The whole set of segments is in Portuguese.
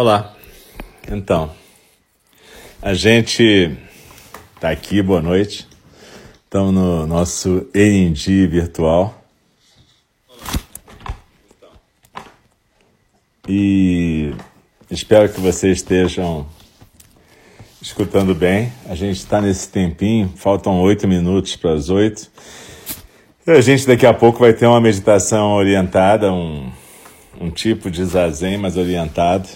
Olá. Então, a gente está aqui, boa noite. Estamos no nosso ND virtual. E espero que vocês estejam escutando bem. A gente está nesse tempinho, faltam oito minutos para as oito. E a gente daqui a pouco vai ter uma meditação orientada, um, um tipo de zazen, mas orientado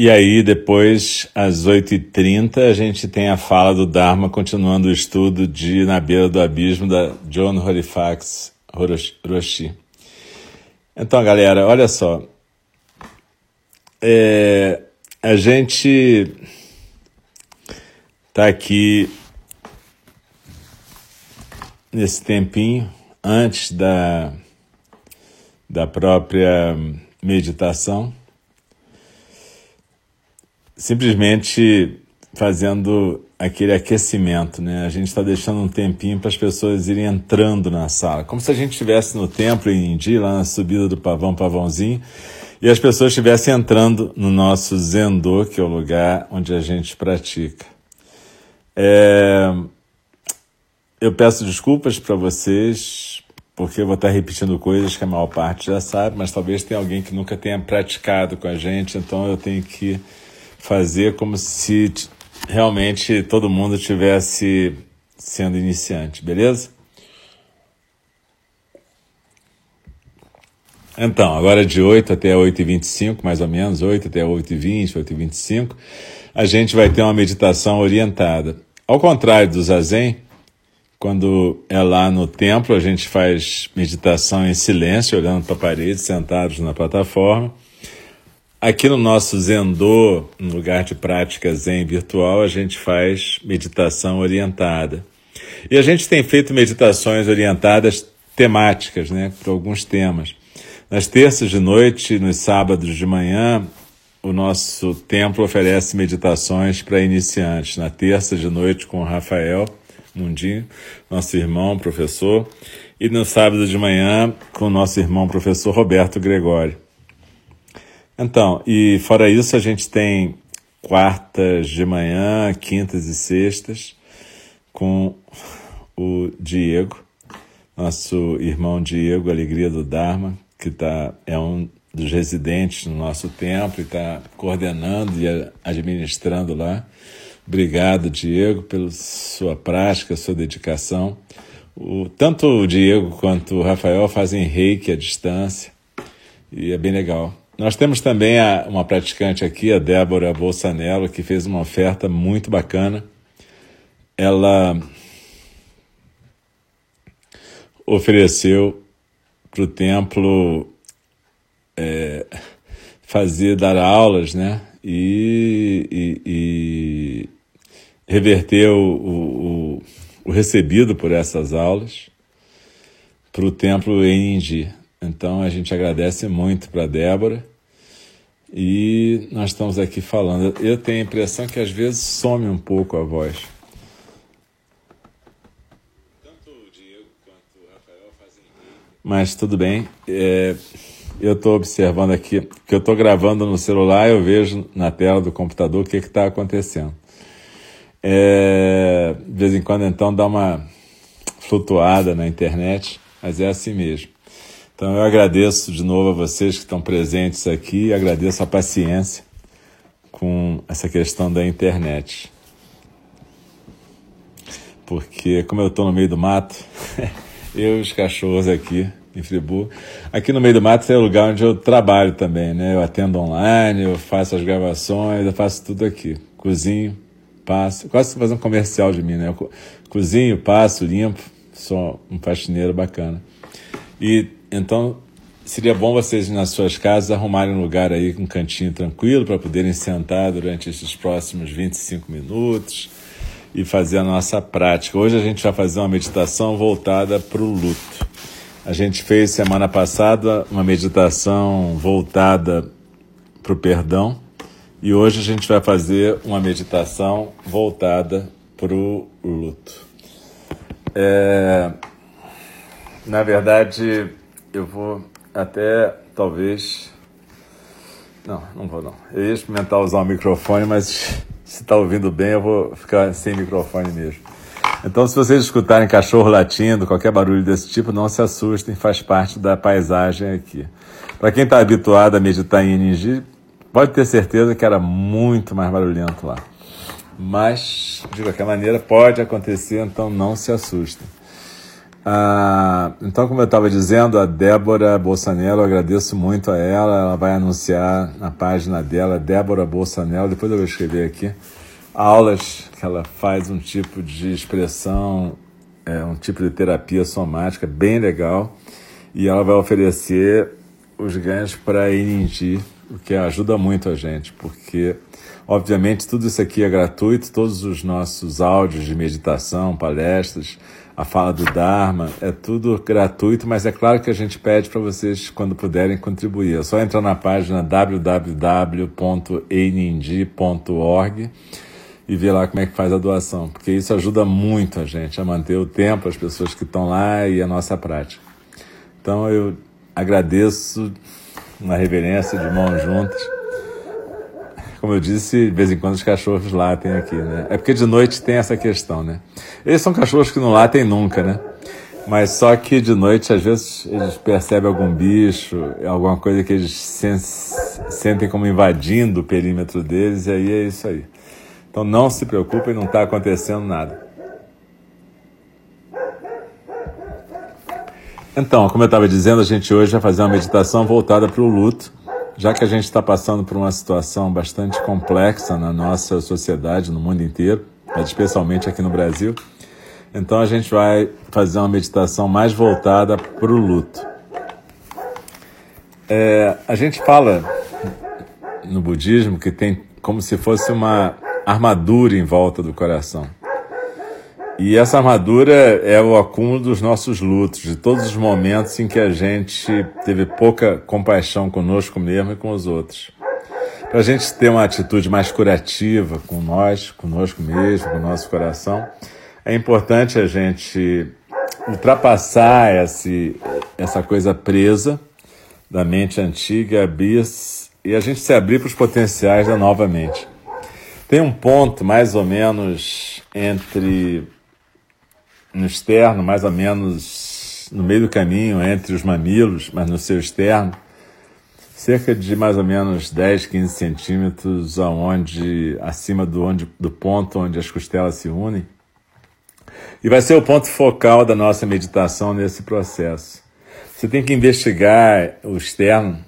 e aí, depois, às 8h30, a gente tem a fala do Dharma, continuando o estudo de Na Beira do Abismo, da John Horifax Roshi. Então, galera, olha só. É, a gente está aqui nesse tempinho, antes da, da própria meditação simplesmente fazendo aquele aquecimento, né? A gente está deixando um tempinho para as pessoas irem entrando na sala, como se a gente estivesse no templo em Indi, lá na subida do Pavão Pavãozinho, e as pessoas estivessem entrando no nosso Zendô, que é o lugar onde a gente pratica. É... Eu peço desculpas para vocês, porque eu vou estar repetindo coisas que a maior parte já sabe, mas talvez tenha alguém que nunca tenha praticado com a gente, então eu tenho que fazer como se realmente todo mundo tivesse sendo iniciante, beleza? Então, agora de 8 até 8h25, mais ou menos, 8 até 8h20, 8h25, a gente vai ter uma meditação orientada. Ao contrário do Zazen, quando é lá no templo, a gente faz meditação em silêncio, olhando para a parede, sentados na plataforma. Aqui no nosso Zendô, no lugar de prática Zen virtual, a gente faz meditação orientada. E a gente tem feito meditações orientadas temáticas, né, por alguns temas. Nas terças de noite, nos sábados de manhã, o nosso templo oferece meditações para iniciantes. Na terça de noite com o Rafael Mundinho, nosso irmão professor, e no sábado de manhã com o nosso irmão professor Roberto Gregório. Então, e fora isso, a gente tem quartas de manhã, quintas e sextas, com o Diego, nosso irmão Diego, Alegria do Dharma, que tá, é um dos residentes no nosso templo e está coordenando e administrando lá. Obrigado, Diego, pela sua prática, sua dedicação. O, tanto o Diego quanto o Rafael fazem reiki à distância e é bem legal. Nós temos também a, uma praticante aqui, a Débora Bolsanello, que fez uma oferta muito bacana. Ela ofereceu para o templo é, fazer, dar aulas, né? E, e, e reverter o, o, o, recebido por essas aulas para o templo em Indi. Então a gente agradece muito para Débora e nós estamos aqui falando. Eu tenho a impressão que às vezes some um pouco a voz. Tanto o Diego quanto o Rafael fazem. Mas tudo bem. É, eu estou observando aqui, que eu estou gravando no celular, eu vejo na tela do computador o que está acontecendo. É, de vez em quando, então, dá uma flutuada na internet, mas é assim mesmo. Então eu agradeço de novo a vocês que estão presentes aqui, agradeço a paciência com essa questão da internet. Porque como eu estou no meio do mato, eu e os cachorros aqui em Friburgo, aqui no meio do mato é o lugar onde eu trabalho também, né? Eu atendo online, eu faço as gravações, eu faço tudo aqui. Cozinho, passo, quase fazer um comercial de mim, né? Eu cozinho, passo, limpo, sou um faxineiro bacana. E então, seria bom vocês nas suas casas arrumarem um lugar aí, um cantinho tranquilo, para poderem sentar durante esses próximos 25 minutos e fazer a nossa prática. Hoje a gente vai fazer uma meditação voltada para o luto. A gente fez semana passada uma meditação voltada para o perdão e hoje a gente vai fazer uma meditação voltada para o luto. É, na verdade, eu vou até talvez Não, não vou não. Eu ia experimentar usar o microfone, mas se está ouvindo bem, eu vou ficar sem microfone mesmo. Então, se vocês escutarem cachorro latindo, qualquer barulho desse tipo, não se assustem, faz parte da paisagem aqui. Para quem está habituado a meditar em Ninji, pode ter certeza que era muito mais barulhento lá. Mas, de qualquer maneira, pode acontecer, então não se assustem. Ah, então, como eu estava dizendo, a Débora Bolsonaro, agradeço muito a ela. Ela vai anunciar na página dela, Débora Bolsonaro, depois eu vou escrever aqui, aulas que ela faz um tipo de expressão, é, um tipo de terapia somática bem legal. E ela vai oferecer os ganhos para Ininji, o que ajuda muito a gente, porque obviamente tudo isso aqui é gratuito, todos os nossos áudios de meditação, palestras, a fala do Dharma, é tudo gratuito, mas é claro que a gente pede para vocês, quando puderem, contribuir. É só entrar na página www.einindi.org e ver lá como é que faz a doação, porque isso ajuda muito a gente a manter o tempo, as pessoas que estão lá e a nossa prática. Então eu agradeço uma reverência de mãos juntas como eu disse, de vez em quando os cachorros latem aqui, né? É porque de noite tem essa questão, né? Eles são cachorros que não latem nunca, né? Mas só que de noite, às vezes, eles percebem algum bicho, alguma coisa que eles sentem como invadindo o perímetro deles, e aí é isso aí. Então não se preocupem, não está acontecendo nada. Então, como eu estava dizendo, a gente hoje vai fazer uma meditação voltada para o luto já que a gente está passando por uma situação bastante complexa na nossa sociedade, no mundo inteiro, mas especialmente aqui no Brasil, então a gente vai fazer uma meditação mais voltada para o luto. É, a gente fala no budismo que tem como se fosse uma armadura em volta do coração. E essa armadura é o acúmulo dos nossos lutos, de todos os momentos em que a gente teve pouca compaixão conosco mesmo e com os outros. Para a gente ter uma atitude mais curativa com nós, conosco mesmo, com o nosso coração, é importante a gente ultrapassar esse, essa coisa presa da mente antiga e a gente se abrir para os potenciais da nova mente. Tem um ponto mais ou menos entre no externo, mais ou menos no meio do caminho entre os mamilos, mas no seu externo, cerca de mais ou menos 10, 15 centímetros aonde, acima do, onde, do ponto onde as costelas se unem. E vai ser o ponto focal da nossa meditação nesse processo. Você tem que investigar o externo,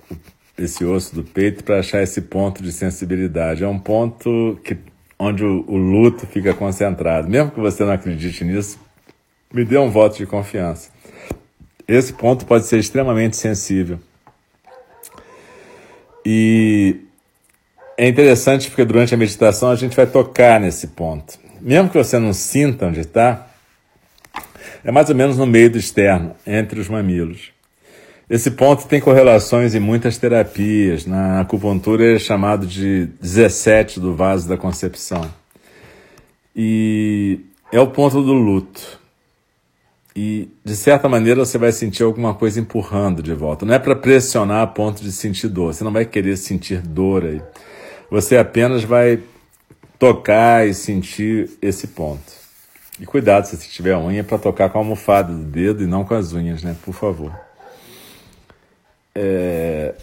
esse osso do peito, para achar esse ponto de sensibilidade. É um ponto que, onde o, o luto fica concentrado. Mesmo que você não acredite nisso, me dê um voto de confiança. Esse ponto pode ser extremamente sensível. E é interessante porque durante a meditação a gente vai tocar nesse ponto. Mesmo que você não sinta onde está, é mais ou menos no meio do externo, entre os mamilos. Esse ponto tem correlações em muitas terapias. Na acupuntura é chamado de 17 do vaso da concepção. E é o ponto do luto e de certa maneira você vai sentir alguma coisa empurrando de volta. Não é para pressionar a ponto de sentir dor. Você não vai querer sentir dor aí. Você apenas vai tocar e sentir esse ponto. E cuidado se você tiver unha para tocar com a almofada do dedo e não com as unhas, né? Por favor. É...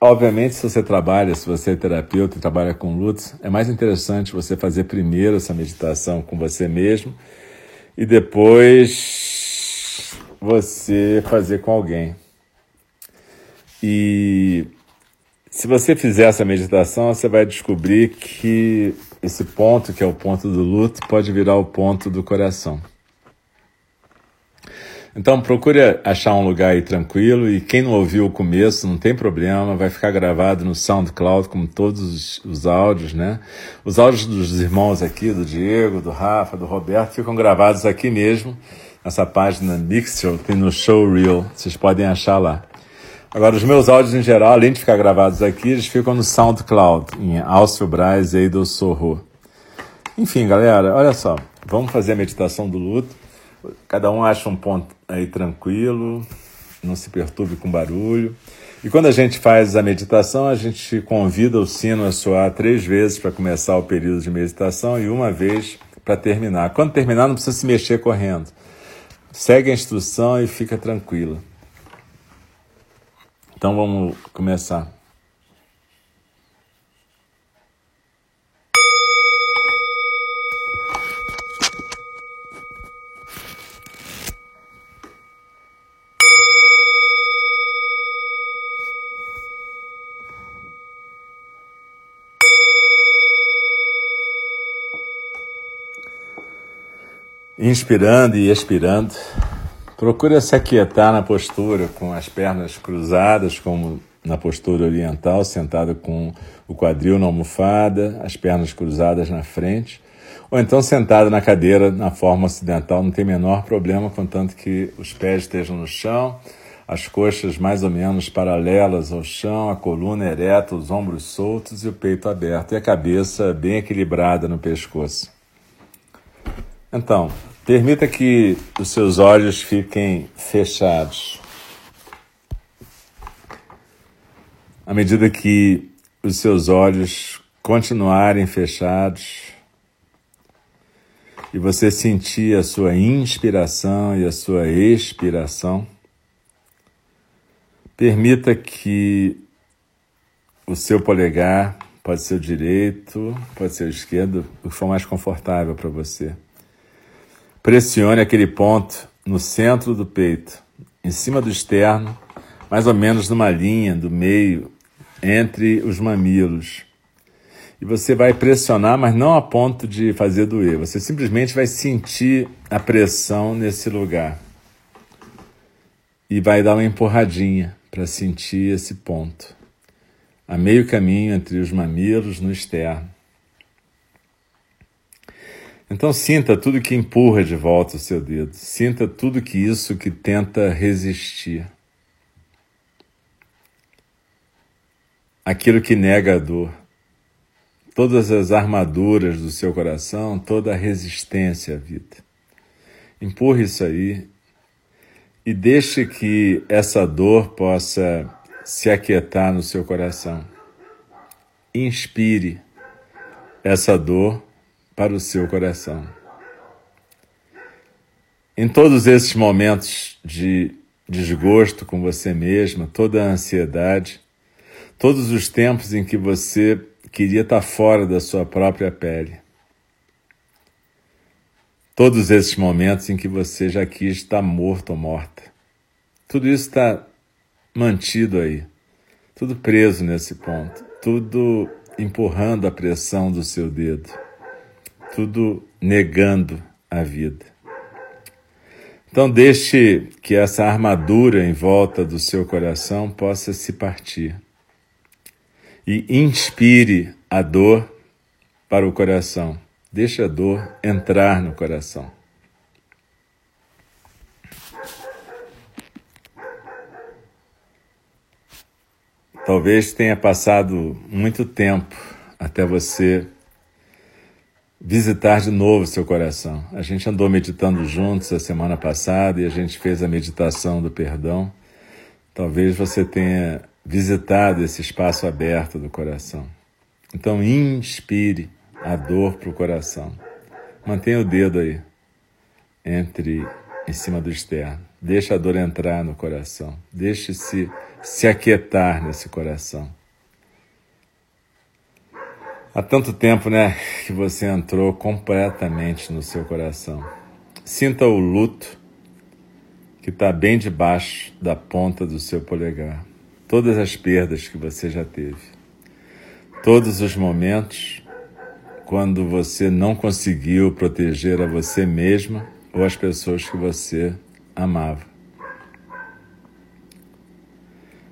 Obviamente, se você trabalha, se você é terapeuta e trabalha com lutos, é mais interessante você fazer primeiro essa meditação com você mesmo e depois você fazer com alguém. E se você fizer essa meditação, você vai descobrir que esse ponto, que é o ponto do luto, pode virar o ponto do coração. Então procure achar um lugar aí tranquilo e quem não ouviu o começo, não tem problema, vai ficar gravado no SoundCloud como todos os, os áudios, né? Os áudios dos irmãos aqui, do Diego, do Rafa, do Roberto, ficam gravados aqui mesmo, nessa página Mixture, tem no Showreel, vocês podem achar lá. Agora, os meus áudios em geral, além de ficar gravados aqui, eles ficam no SoundCloud, em Alcio Braz e Eido Sorro. Enfim, galera, olha só, vamos fazer a meditação do luto. Cada um acha um ponto aí tranquilo, não se perturbe com barulho. E quando a gente faz a meditação, a gente convida o sino a soar três vezes para começar o período de meditação e uma vez para terminar. Quando terminar, não precisa se mexer correndo. Segue a instrução e fica tranquila. Então vamos começar. Inspirando e expirando. Procura se aquietar na postura com as pernas cruzadas, como na postura oriental, sentado com o quadril na almofada, as pernas cruzadas na frente, ou então sentado na cadeira na forma ocidental, não tem menor problema, contanto que os pés estejam no chão, as coxas mais ou menos paralelas ao chão, a coluna ereta, os ombros soltos e o peito aberto, e a cabeça bem equilibrada no pescoço. Então, Permita que os seus olhos fiquem fechados. À medida que os seus olhos continuarem fechados e você sentir a sua inspiração e a sua expiração, permita que o seu polegar, pode ser o direito, pode ser o esquerdo, o que for mais confortável para você Pressione aquele ponto no centro do peito, em cima do externo, mais ou menos numa linha do meio entre os mamilos. E você vai pressionar, mas não a ponto de fazer doer. Você simplesmente vai sentir a pressão nesse lugar. E vai dar uma empurradinha para sentir esse ponto. A meio caminho entre os mamilos no externo. Então sinta tudo que empurra de volta o seu dedo, sinta tudo que isso que tenta resistir. Aquilo que nega a dor, todas as armaduras do seu coração, toda a resistência à vida. Empurre isso aí e deixe que essa dor possa se aquietar no seu coração. Inspire essa dor para o seu coração. Em todos esses momentos de desgosto com você mesma, toda a ansiedade, todos os tempos em que você queria estar fora da sua própria pele, todos esses momentos em que você já quis estar morto ou morta, tudo isso está mantido aí, tudo preso nesse ponto, tudo empurrando a pressão do seu dedo tudo negando a vida. Então, deixe que essa armadura em volta do seu coração possa se partir e inspire a dor para o coração. Deixe a dor entrar no coração. Talvez tenha passado muito tempo até você visitar de novo seu coração. A gente andou meditando juntos a semana passada e a gente fez a meditação do perdão. Talvez você tenha visitado esse espaço aberto do coração. Então, inspire a dor para o coração. Mantenha o dedo aí, entre em cima do externo. Deixe a dor entrar no coração. Deixe-se se aquietar nesse coração. Há tanto tempo, né, que você entrou completamente no seu coração. Sinta o luto que está bem debaixo da ponta do seu polegar. Todas as perdas que você já teve. Todos os momentos quando você não conseguiu proteger a você mesma ou as pessoas que você amava.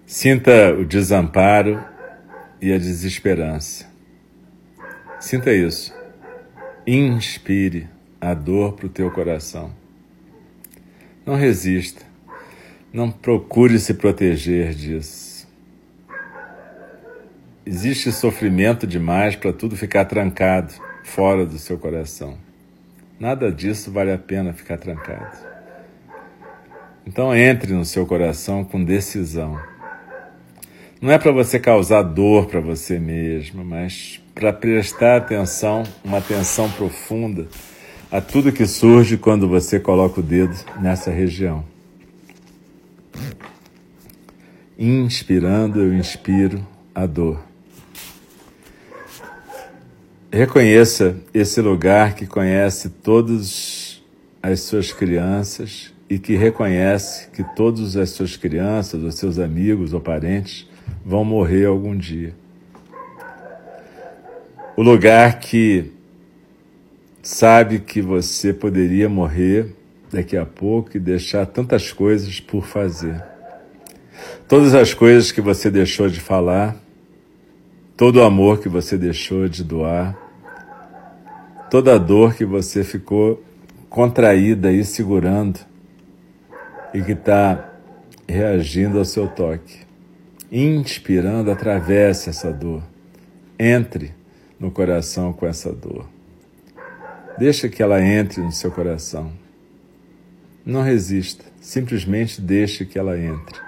Sinta o desamparo e a desesperança. Sinta isso. Inspire a dor para o teu coração. Não resista. Não procure se proteger disso. Existe sofrimento demais para tudo ficar trancado fora do seu coração. Nada disso vale a pena ficar trancado. Então entre no seu coração com decisão. Não é para você causar dor para você mesmo, mas para prestar atenção, uma atenção profunda a tudo que surge quando você coloca o dedo nessa região. Inspirando, eu inspiro a dor. Reconheça esse lugar que conhece todas as suas crianças e que reconhece que todas as suas crianças, os seus amigos ou parentes vão morrer algum dia. O lugar que sabe que você poderia morrer daqui a pouco e deixar tantas coisas por fazer. Todas as coisas que você deixou de falar, todo o amor que você deixou de doar, toda a dor que você ficou contraída e segurando e que está reagindo ao seu toque inspirando, atravesse essa dor. Entre no coração com essa dor. Deixa que ela entre no seu coração. Não resista, simplesmente deixe que ela entre.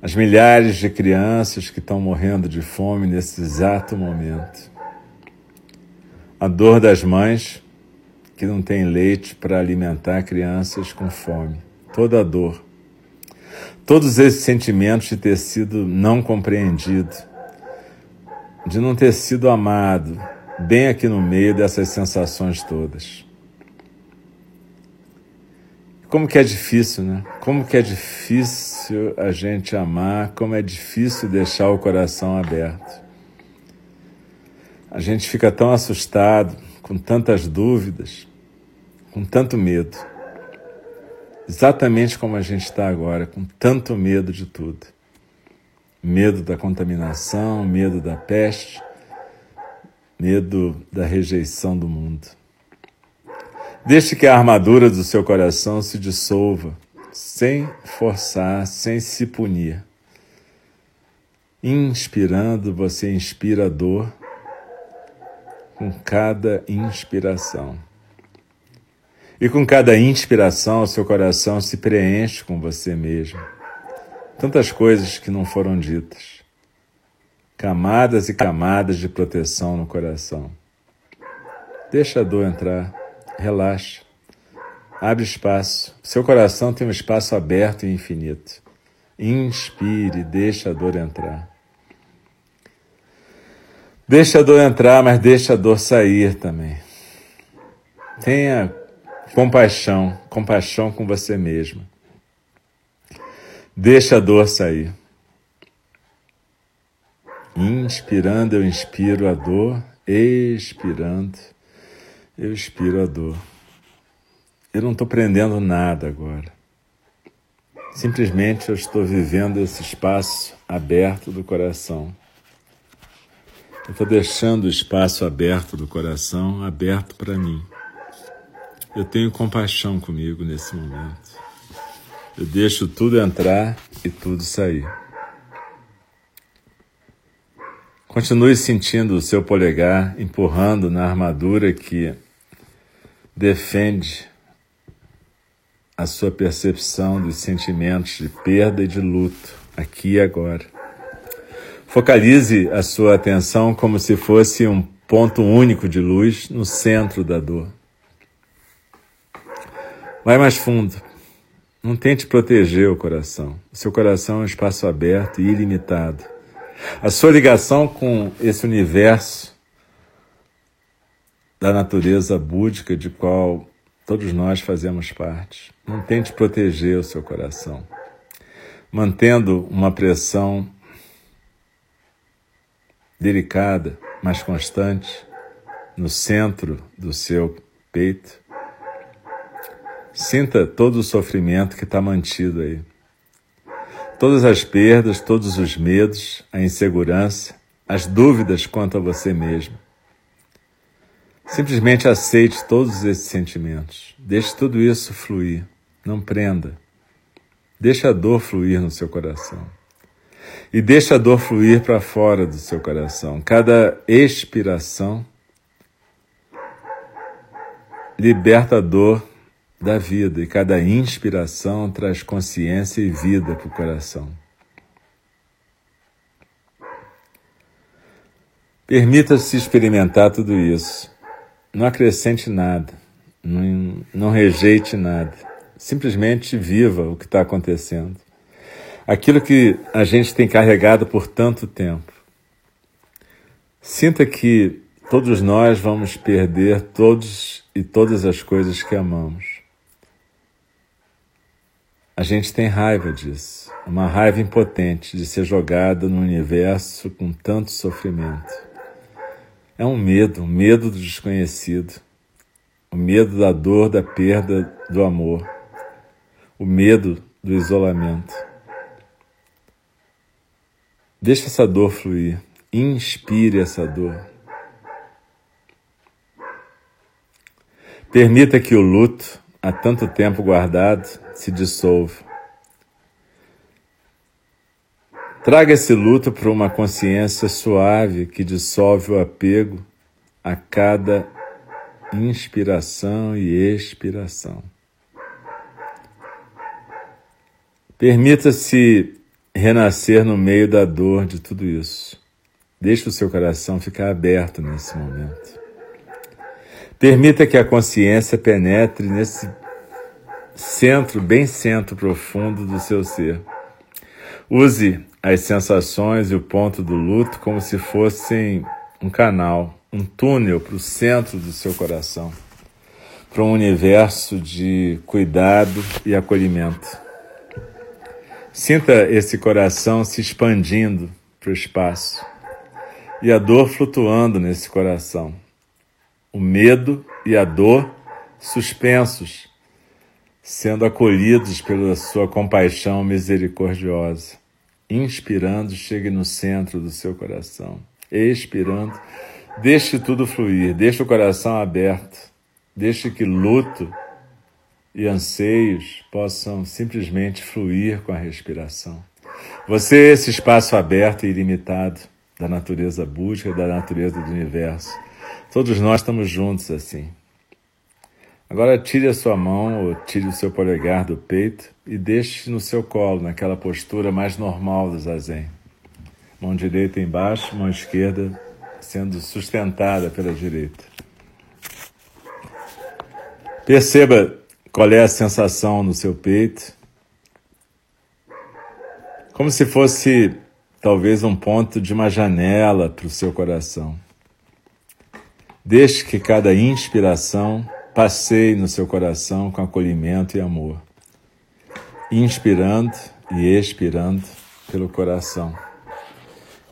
As milhares de crianças que estão morrendo de fome nesse exato momento. A dor das mães que não têm leite para alimentar crianças com fome. Toda a dor todos esses sentimentos de ter sido não compreendido, de não ter sido amado, bem aqui no meio dessas sensações todas. Como que é difícil, né? Como que é difícil a gente amar, como é difícil deixar o coração aberto. A gente fica tão assustado, com tantas dúvidas, com tanto medo exatamente como a gente está agora, com tanto medo de tudo. Medo da contaminação, medo da peste, medo da rejeição do mundo. Deixe que a armadura do seu coração se dissolva, sem forçar, sem se punir. Inspirando, você inspira dor com cada inspiração. E com cada inspiração, o seu coração se preenche com você mesmo. Tantas coisas que não foram ditas. Camadas e camadas de proteção no coração. Deixa a dor entrar. Relaxa. Abre espaço. Seu coração tem um espaço aberto e infinito. Inspire, deixa a dor entrar. Deixa a dor entrar, mas deixa a dor sair também. Tenha Compaixão, compaixão com você mesmo. Deixa a dor sair. Inspirando, eu inspiro a dor. Expirando, eu expiro a dor. Eu não estou prendendo nada agora. Simplesmente eu estou vivendo esse espaço aberto do coração. Eu estou deixando o espaço aberto do coração aberto para mim. Eu tenho compaixão comigo nesse momento. Eu deixo tudo entrar e tudo sair. Continue sentindo o seu polegar empurrando na armadura que defende a sua percepção dos sentimentos de perda e de luto, aqui e agora. Focalize a sua atenção como se fosse um ponto único de luz no centro da dor. Vai mais fundo. Não tente proteger o coração. O seu coração é um espaço aberto e ilimitado. A sua ligação com esse universo da natureza búdica de qual todos nós fazemos parte. Não tente proteger o seu coração, mantendo uma pressão delicada, mas constante, no centro do seu peito Sinta todo o sofrimento que está mantido aí. Todas as perdas, todos os medos, a insegurança, as dúvidas quanto a você mesmo. Simplesmente aceite todos esses sentimentos. Deixe tudo isso fluir. Não prenda. Deixe a dor fluir no seu coração. E deixe a dor fluir para fora do seu coração. Cada expiração liberta a dor da vida e cada inspiração traz consciência e vida para o coração. Permita-se experimentar tudo isso. Não acrescente nada, não, não rejeite nada. Simplesmente viva o que está acontecendo. Aquilo que a gente tem carregado por tanto tempo. Sinta que todos nós vamos perder todos e todas as coisas que amamos. A gente tem raiva disso, uma raiva impotente de ser jogada no universo com tanto sofrimento. É um medo, um medo do desconhecido, o medo da dor, da perda do amor, o medo do isolamento. Deixe essa dor fluir, inspire essa dor. Permita que o luto, há tanto tempo guardado, se dissolva. Traga esse luto para uma consciência suave que dissolve o apego a cada inspiração e expiração. Permita-se renascer no meio da dor de tudo isso. Deixe o seu coração ficar aberto nesse momento. Permita que a consciência penetre nesse centro, bem centro profundo do seu ser. Use as sensações e o ponto do luto como se fossem um canal, um túnel para o centro do seu coração, para um universo de cuidado e acolhimento. Sinta esse coração se expandindo para o espaço e a dor flutuando nesse coração. O medo e a dor suspensos, sendo acolhidos pela sua compaixão misericordiosa. Inspirando, chegue no centro do seu coração. Expirando, deixe tudo fluir, deixe o coração aberto, deixe que luto e anseios possam simplesmente fluir com a respiração. Você é esse espaço aberto e ilimitado da natureza búdica, da natureza do universo. Todos nós estamos juntos assim. Agora tire a sua mão ou tire o seu polegar do peito e deixe no seu colo, naquela postura mais normal do zazen. Mão direita embaixo, mão esquerda sendo sustentada pela direita. Perceba qual é a sensação no seu peito. Como se fosse talvez um ponto de uma janela para o seu coração. Deixe que cada inspiração Passei no seu coração com acolhimento e amor, inspirando e expirando pelo coração,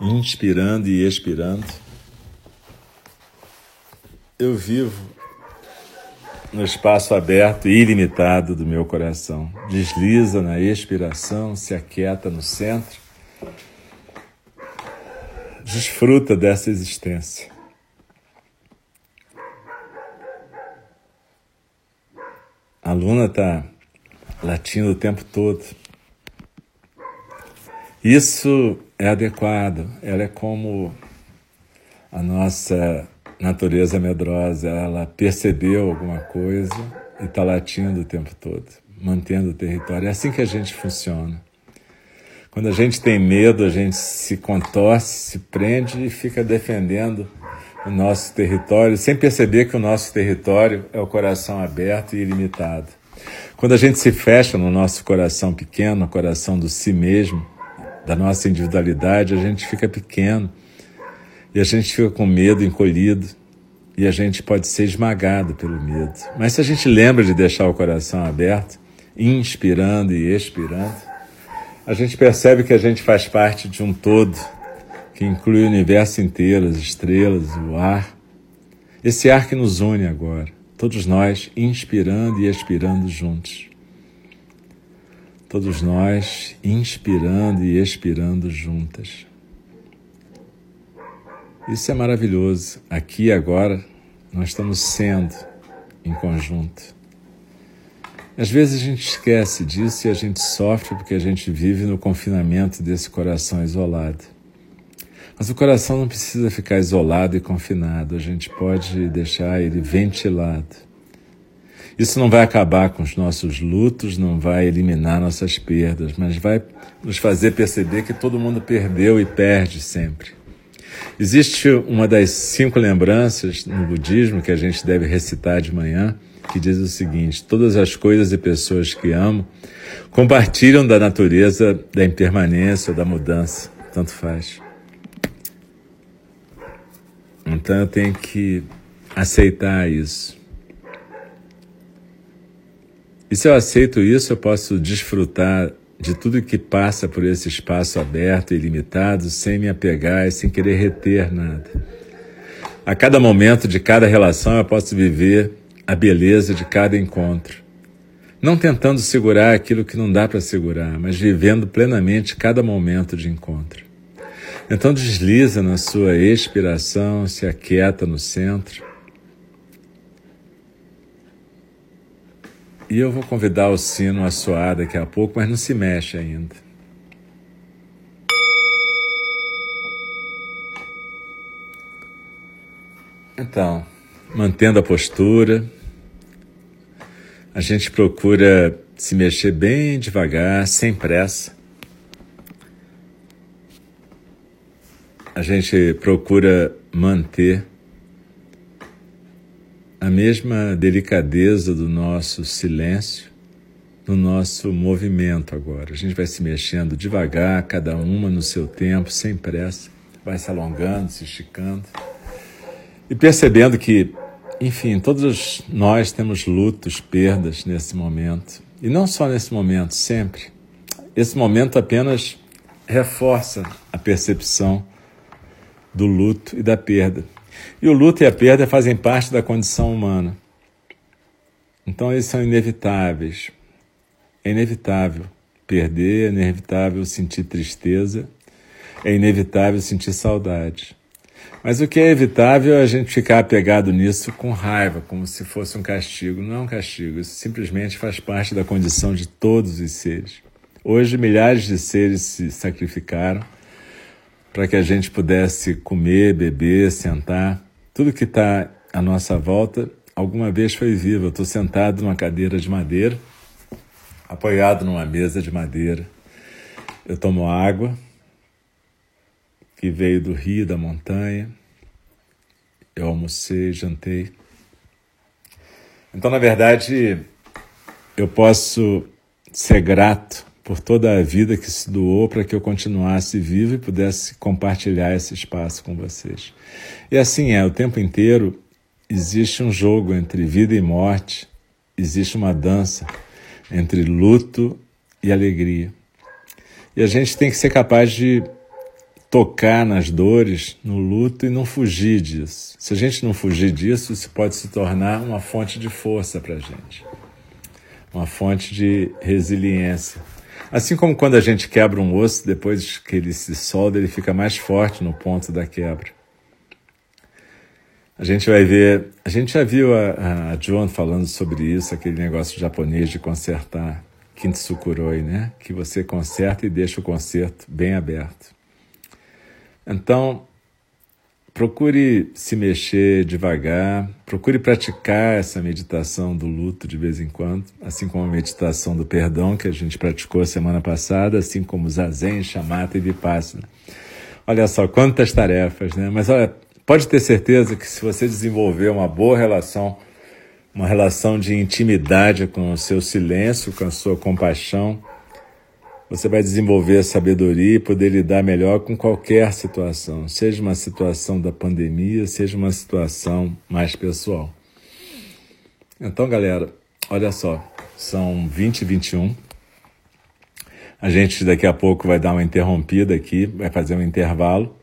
inspirando e expirando. Eu vivo no espaço aberto e ilimitado do meu coração. Desliza na expiração, se aquieta no centro. Desfruta dessa existência. A Luna está latindo o tempo todo. Isso é adequado, ela é como a nossa natureza medrosa, ela percebeu alguma coisa e está latindo o tempo todo, mantendo o território. É assim que a gente funciona. Quando a gente tem medo, a gente se contorce, se prende e fica defendendo o nosso território, sem perceber que o nosso território é o coração aberto e ilimitado. Quando a gente se fecha no nosso coração pequeno, no coração do si mesmo, da nossa individualidade, a gente fica pequeno e a gente fica com medo, encolhido e a gente pode ser esmagado pelo medo. Mas se a gente lembra de deixar o coração aberto, inspirando e expirando, a gente percebe que a gente faz parte de um todo que inclui o universo inteiro, as estrelas, o ar. Esse ar que nos une agora, todos nós inspirando e expirando juntos. Todos nós inspirando e expirando juntas. Isso é maravilhoso. Aqui e agora nós estamos sendo em conjunto. Às vezes a gente esquece disso e a gente sofre porque a gente vive no confinamento desse coração isolado. Mas o coração não precisa ficar isolado e confinado, a gente pode deixar ele ventilado. Isso não vai acabar com os nossos lutos, não vai eliminar nossas perdas, mas vai nos fazer perceber que todo mundo perdeu e perde sempre. Existe uma das cinco lembranças no budismo que a gente deve recitar de manhã, que diz o seguinte: Todas as coisas e pessoas que amo compartilham da natureza da impermanência, da mudança, tanto faz. Então eu tenho que aceitar isso. E se eu aceito isso, eu posso desfrutar de tudo que passa por esse espaço aberto e ilimitado sem me apegar e sem querer reter nada. A cada momento de cada relação eu posso viver a beleza de cada encontro. Não tentando segurar aquilo que não dá para segurar, mas vivendo plenamente cada momento de encontro. Então desliza na sua expiração, se aquieta no centro. E eu vou convidar o sino a soar daqui a pouco, mas não se mexe ainda. Então, mantendo a postura, a gente procura se mexer bem devagar, sem pressa. A gente procura manter a mesma delicadeza do nosso silêncio no nosso movimento agora. A gente vai se mexendo devagar, cada uma no seu tempo, sem pressa, vai se alongando, se esticando e percebendo que, enfim, todos nós temos lutos, perdas nesse momento. E não só nesse momento, sempre. Esse momento apenas reforça a percepção do luto e da perda. E o luto e a perda fazem parte da condição humana. Então eles são inevitáveis. É inevitável perder, é inevitável sentir tristeza, é inevitável sentir saudade. Mas o que é evitável é a gente ficar apegado nisso com raiva, como se fosse um castigo. Não é um castigo, isso simplesmente faz parte da condição de todos os seres. Hoje, milhares de seres se sacrificaram para que a gente pudesse comer, beber, sentar. Tudo que está à nossa volta alguma vez foi vivo. Eu estou sentado numa cadeira de madeira, apoiado numa mesa de madeira. Eu tomo água que veio do rio, da montanha. Eu almocei, jantei. Então, na verdade, eu posso ser grato por toda a vida que se doou para que eu continuasse vivo e pudesse compartilhar esse espaço com vocês. E assim é, o tempo inteiro existe um jogo entre vida e morte, existe uma dança entre luto e alegria. E a gente tem que ser capaz de tocar nas dores, no luto e não fugir disso. Se a gente não fugir disso, isso pode se tornar uma fonte de força para a gente, uma fonte de resiliência. Assim como quando a gente quebra um osso, depois que ele se solda, ele fica mais forte no ponto da quebra. A gente vai ver, a gente já viu a, a John falando sobre isso, aquele negócio japonês de consertar kintsukuroi, né? Que você conserta e deixa o conserto bem aberto. Então, Procure se mexer devagar, procure praticar essa meditação do luto de vez em quando, assim como a meditação do perdão que a gente praticou semana passada, assim como Zazen, Shamatha e Vipassana. Olha só quantas tarefas, né? Mas olha, pode ter certeza que se você desenvolver uma boa relação, uma relação de intimidade com o seu silêncio, com a sua compaixão, você vai desenvolver a sabedoria e poder lidar melhor com qualquer situação, seja uma situação da pandemia, seja uma situação mais pessoal. Então, galera, olha só, são 20 e 21. A gente daqui a pouco vai dar uma interrompida aqui, vai fazer um intervalo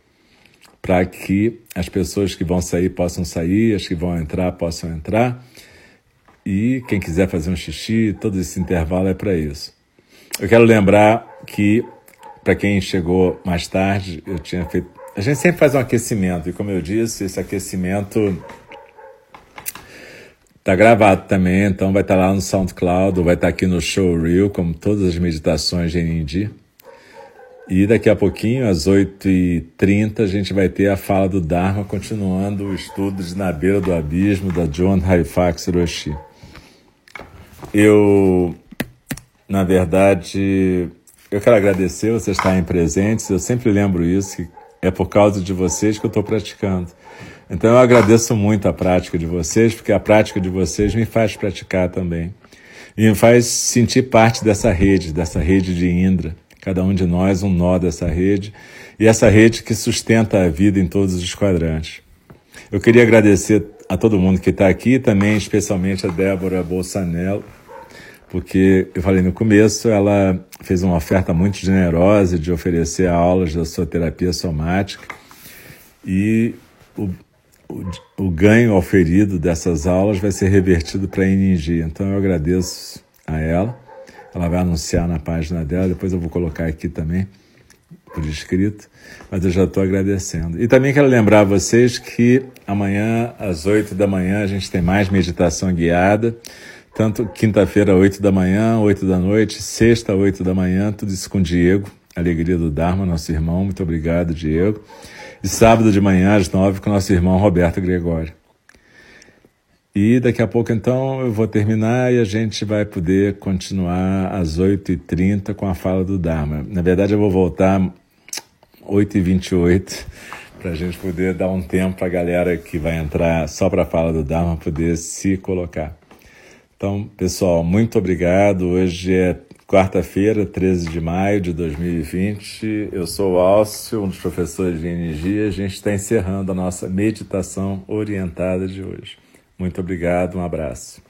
para que as pessoas que vão sair possam sair, as que vão entrar possam entrar. E quem quiser fazer um xixi, todo esse intervalo é para isso. Eu quero lembrar que, para quem chegou mais tarde, eu tinha feito. A gente sempre faz um aquecimento, e como eu disse, esse aquecimento Tá gravado também, então vai estar tá lá no SoundCloud, vai estar tá aqui no Showreel, como todas as meditações de Nindi. E daqui a pouquinho, às 8h30, a gente vai ter a fala do Dharma, continuando o estudo de Na Beira do Abismo, da John Halifax Roshi. Eu na verdade, eu quero agradecer vocês estarem presentes. Eu sempre lembro isso, que é por causa de vocês que eu estou praticando. Então eu agradeço muito a prática de vocês, porque a prática de vocês me faz praticar também. E me faz sentir parte dessa rede, dessa rede de Indra. Cada um de nós um nó dessa rede, e essa rede que sustenta a vida em todos os quadrantes. Eu queria agradecer a todo mundo que está aqui, também especialmente a Débora Bolsanello, porque eu falei no começo, ela fez uma oferta muito generosa de oferecer aulas da sua terapia somática e o, o, o ganho oferido dessas aulas vai ser revertido para a ING. Então eu agradeço a ela. Ela vai anunciar na página dela, depois eu vou colocar aqui também por escrito, mas eu já estou agradecendo. E também quero lembrar vocês que amanhã, às 8 da manhã, a gente tem mais meditação guiada, tanto quinta-feira, 8 da manhã, 8 da noite, sexta, 8 da manhã, tudo isso com Diego, Alegria do Dharma, nosso irmão, muito obrigado, Diego. E sábado de manhã, às 9, com nosso irmão Roberto Gregório. E daqui a pouco, então, eu vou terminar e a gente vai poder continuar às 8h30 com a fala do Dharma. Na verdade, eu vou voltar 8h28 para a gente poder dar um tempo para a galera que vai entrar só para a fala do Dharma poder se colocar. Então, pessoal, muito obrigado. Hoje é quarta-feira, 13 de maio de 2020. Eu sou o Alcio, um dos professores de energia. A gente está encerrando a nossa meditação orientada de hoje. Muito obrigado, um abraço.